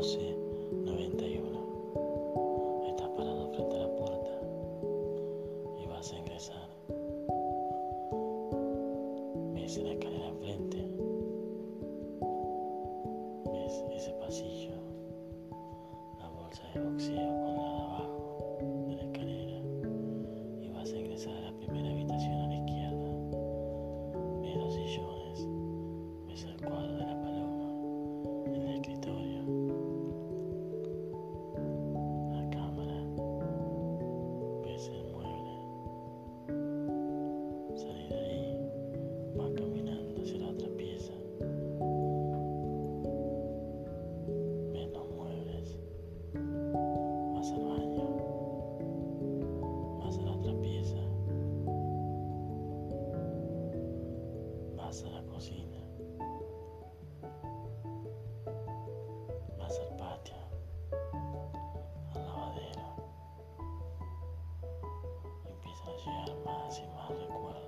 12. Masi mara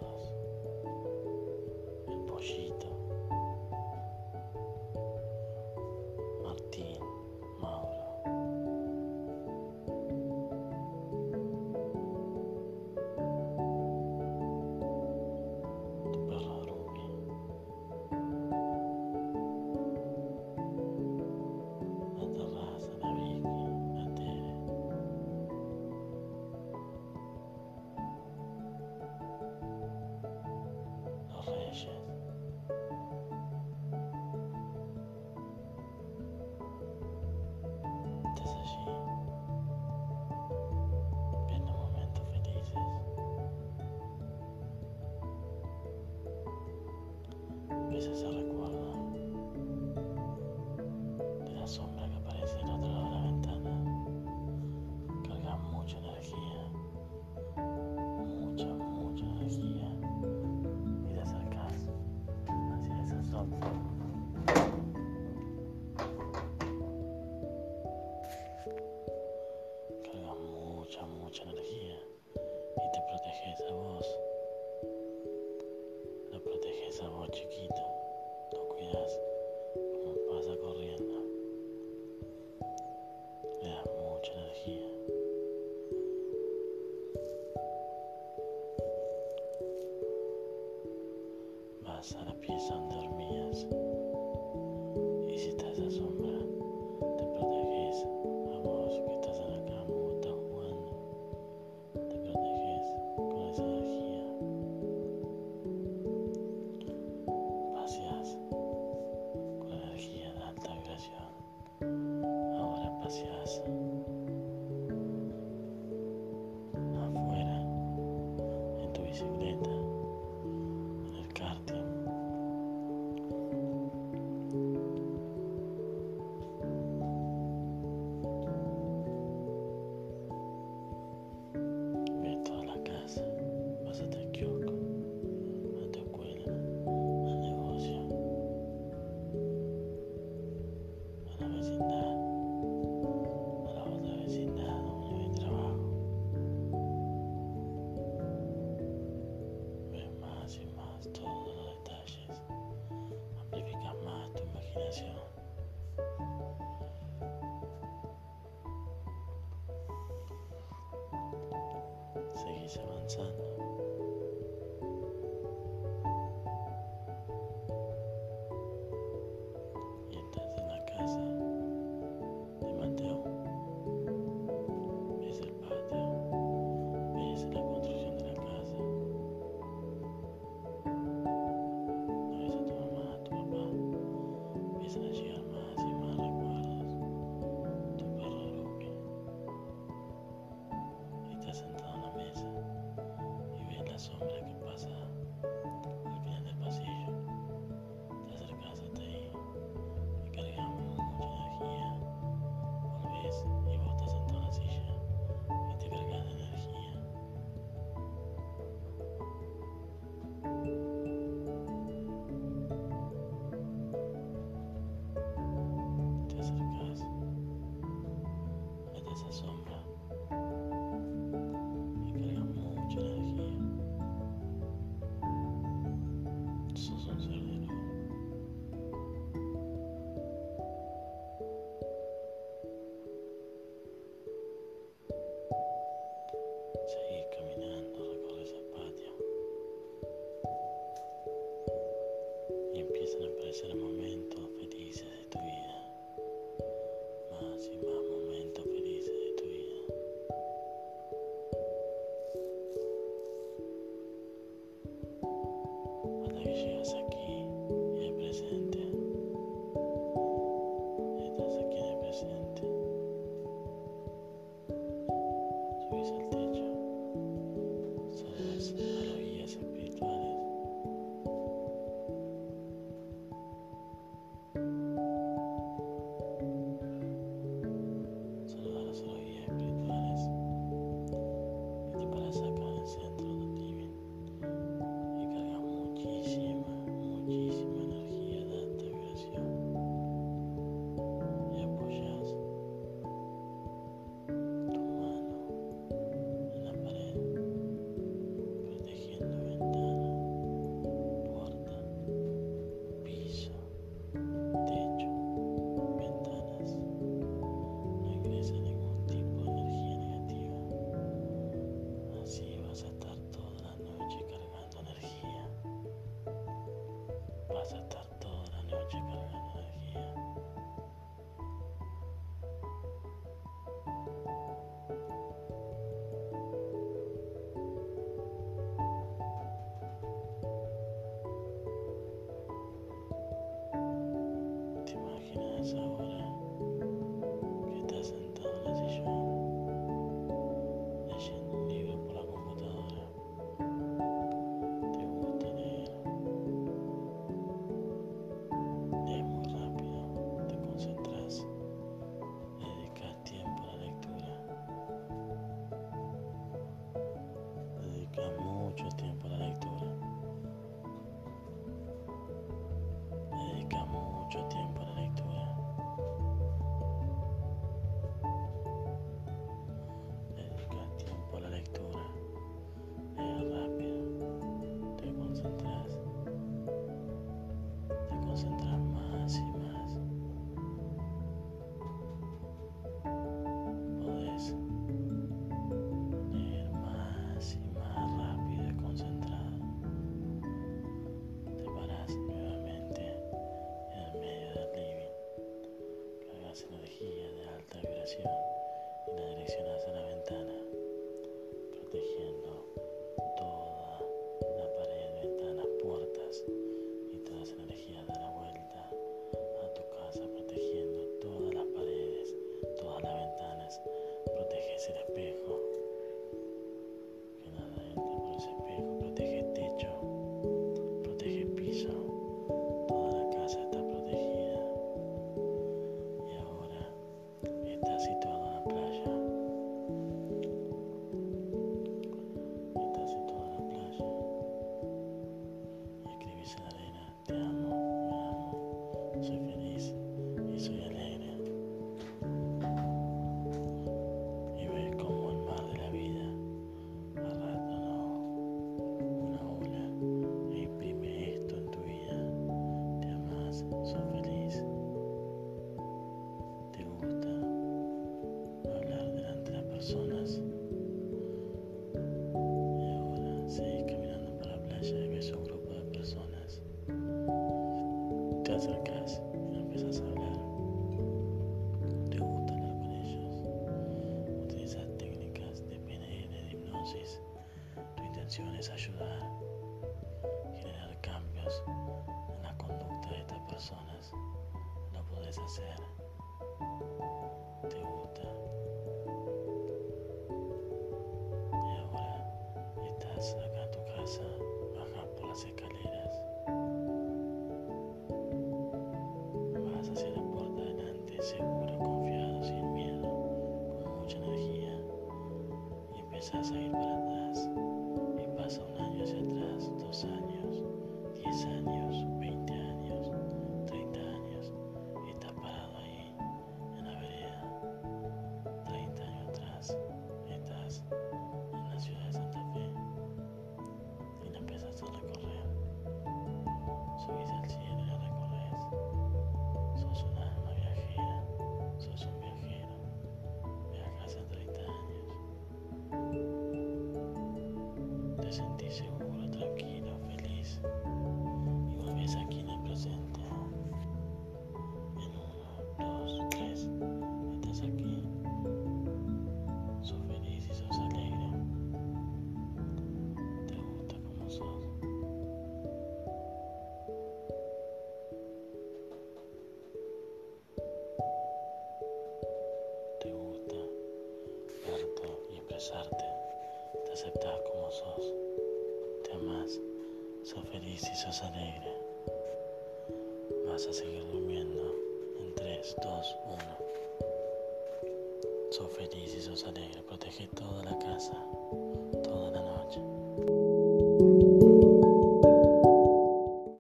secara Yes പ്രാർത്ഥന pensando. E estás na casa de Mateo. Ves el patio, ves la construcción de casa. No a tu mamá, a tu papá, ves a gente. she was like ahora que estás sentado en el sillón leyendo un libro por la computadora. Te gusta leer. Lees muy rápido, te concentras, dedicas tiempo a la lectura. Dedicas mucho tiempo. gracia. cambios una conducta de estas personas, lo puedes hacer. Te gusta. Y ahora estás acá en tu casa, bajas por las escaleras. Vas hacia la puerta delante, seguro, confiado, sin miedo, con mucha energía. Y empezás a ir para atrás. te aceptas como sos, te amas, sos feliz y sos alegre. Vas a seguir durmiendo en 3, 2, 1. Sos feliz y sos alegre, protege toda la casa, toda la noche.